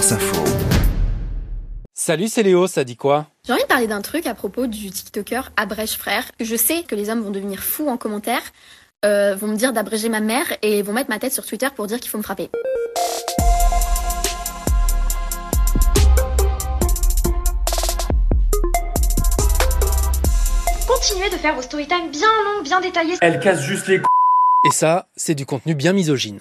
Info. Salut, c'est Léo, ça dit quoi? J'ai envie de parler d'un truc à propos du TikToker Abrège Frère. Je sais que les hommes vont devenir fous en commentaire, euh, vont me dire d'abréger ma mère et vont mettre ma tête sur Twitter pour dire qu'il faut me frapper. Continuez de faire vos storytime bien longs, bien détaillés. Elle casse juste les c... Et ça, c'est du contenu bien misogyne.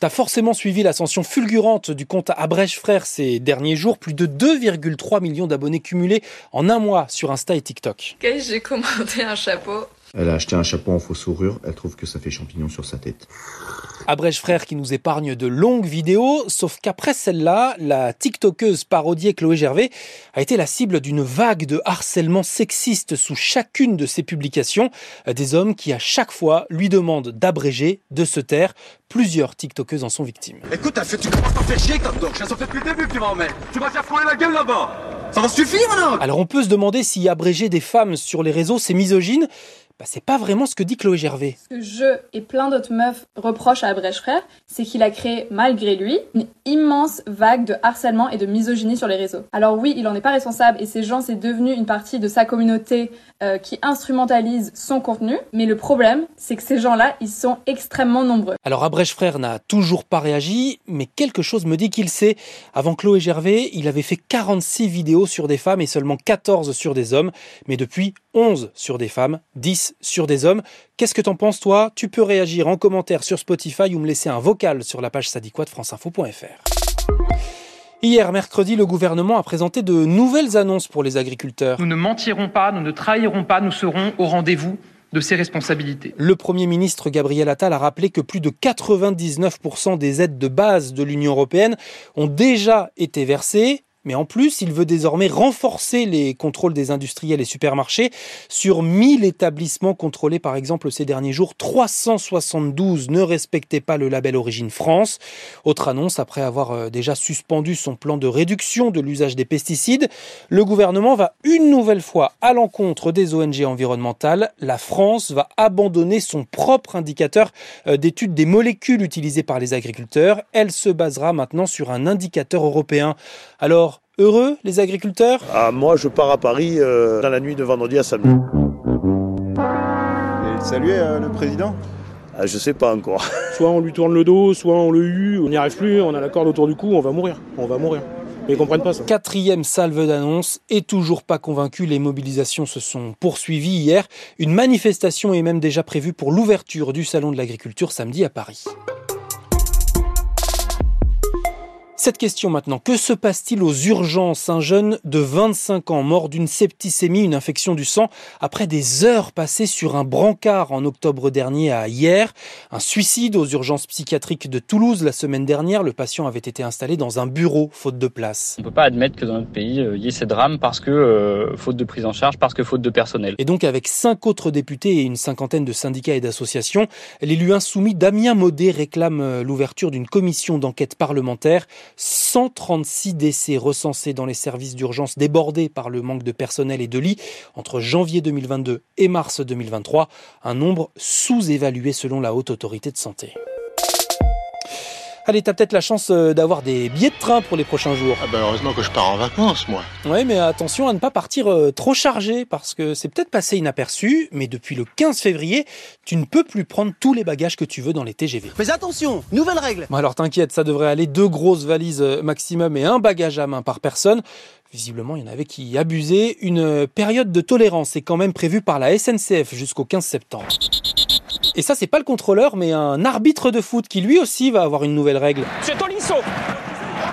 T'as forcément suivi l'ascension fulgurante du compte Abrège Frères ces derniers jours, plus de 2,3 millions d'abonnés cumulés en un mois sur Insta et TikTok. Ok, j'ai commandé un chapeau. Elle a acheté un chapeau en faux sourure, elle trouve que ça fait champignon sur sa tête. Abrège Frères qui nous épargne de longues vidéos, sauf qu'après celle-là, la TikTokeuse parodiée Chloé Gervais a été la cible d'une vague de harcèlement sexiste sous chacune de ses publications, des hommes qui à chaque fois lui demandent d'abréger, de se taire. Plusieurs TikTokeuses en sont victimes. Écoute, t'as fait, tu commences à faire chier, comme donc. Ça fait depuis le début que tu m'en mets. Tu vas faire fouler la gueule là-bas. Ça va suffire, non Alors on peut se demander si abréger des femmes sur les réseaux c'est misogyne. Bah, c'est pas vraiment ce que dit Chloé Gervais. Ce que je et plein d'autres meufs reprochent à Abrège Frère, c'est qu'il a créé, malgré lui, une immense vague de harcèlement et de misogynie sur les réseaux. Alors oui, il en est pas responsable et ces gens, c'est devenu une partie de sa communauté euh, qui instrumentalise son contenu. Mais le problème, c'est que ces gens-là, ils sont extrêmement nombreux. Alors Abrège Frère n'a toujours pas réagi, mais quelque chose me dit qu'il sait. Avant Chloé Gervais, il avait fait 46 vidéos sur des femmes et seulement 14 sur des hommes. Mais depuis, 11 sur des femmes, 10 sur des hommes. Qu'est-ce que t'en penses toi? Tu peux réagir en commentaire sur Spotify ou me laisser un vocal sur la page sadiquois de franceinfo.fr. Hier, mercredi, le gouvernement a présenté de nouvelles annonces pour les agriculteurs. Nous ne mentirons pas, nous ne trahirons pas, nous serons au rendez-vous de ces responsabilités. Le Premier ministre Gabriel Attal a rappelé que plus de 99% des aides de base de l'Union européenne ont déjà été versées. Mais en plus, il veut désormais renforcer les contrôles des industriels et supermarchés. Sur 1000 établissements contrôlés, par exemple, ces derniers jours, 372 ne respectaient pas le label Origine France. Autre annonce, après avoir euh, déjà suspendu son plan de réduction de l'usage des pesticides, le gouvernement va une nouvelle fois à l'encontre des ONG environnementales. La France va abandonner son propre indicateur euh, d'étude des molécules utilisées par les agriculteurs. Elle se basera maintenant sur un indicateur européen. Alors, Heureux, les agriculteurs? Ah, Moi, je pars à Paris euh, dans la nuit de vendredi à samedi. Et saluer euh, le président? Ah, Je sais pas encore. Soit on lui tourne le dos, soit on le hue, on n'y arrive plus, on a la corde autour du cou, on va mourir. On va mourir. Mais ils comprennent pas ça. Quatrième salve d'annonce et toujours pas convaincu, les mobilisations se sont poursuivies hier. Une manifestation est même déjà prévue pour l'ouverture du Salon de l'agriculture samedi à Paris. Cette question maintenant, que se passe-t-il aux urgences? Un jeune de 25 ans mort d'une septicémie, une infection du sang, après des heures passées sur un brancard en octobre dernier à hier. Un suicide aux urgences psychiatriques de Toulouse la semaine dernière. Le patient avait été installé dans un bureau, faute de place. On ne peut pas admettre que dans notre pays, euh, il y ait ces drames parce que euh, faute de prise en charge, parce que faute de personnel. Et donc avec cinq autres députés et une cinquantaine de syndicats et d'associations, l'élu insoumis Damien Maudet réclame euh, l'ouverture d'une commission d'enquête parlementaire 136 décès recensés dans les services d'urgence débordés par le manque de personnel et de lits entre janvier 2022 et mars 2023, un nombre sous-évalué selon la haute autorité de santé. Allez, t'as peut-être la chance euh, d'avoir des billets de train pour les prochains jours. Ah ben heureusement que je pars en vacances, moi. Ouais, mais attention à ne pas partir euh, trop chargé, parce que c'est peut-être passé inaperçu, mais depuis le 15 février, tu ne peux plus prendre tous les bagages que tu veux dans les TGV. Mais attention, nouvelle règle Bon alors t'inquiète, ça devrait aller deux grosses valises euh, maximum et un bagage à main par personne. Visiblement, il y en avait qui abusaient. Une période de tolérance est quand même prévue par la SNCF jusqu'au 15 septembre. Et ça, c'est pas le contrôleur, mais un arbitre de foot qui lui aussi va avoir une nouvelle règle. Monsieur Tolisso,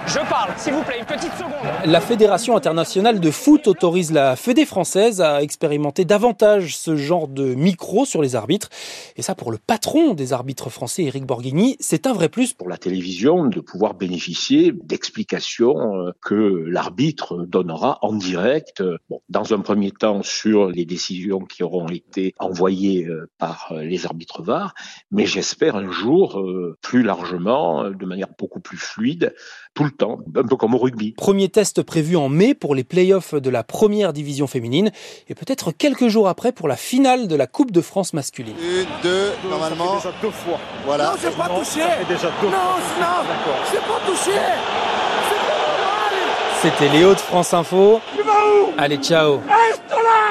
je parle, s'il vous plaît, une petite seconde. La Fédération internationale de foot autorise la Fédé française à expérimenter davantage ce genre de micro sur les arbitres. Et ça, pour le patron des arbitres français, Eric Borghini, c'est un vrai plus. Pour la télévision, de pouvoir bénéficier d'explications euh, que l'arbitre donnera en direct, euh, bon, dans un premier temps sur les décisions qui auront été envoyées euh, par les arbitres VAR, mais j'espère un jour, plus largement, de manière beaucoup plus fluide, tout le temps, un peu comme au rugby. Premier test prévu en mai pour les playoffs de la première division féminine et peut-être quelques jours après pour la finale de la Coupe de France masculine. Une, deux, normalement. déjà deux fois. Voilà. Non, j'ai pas touché. Ça fait déjà deux non, fois. non, j'ai pas touché. C'était Léo de France Info. Allez, ciao. Reste là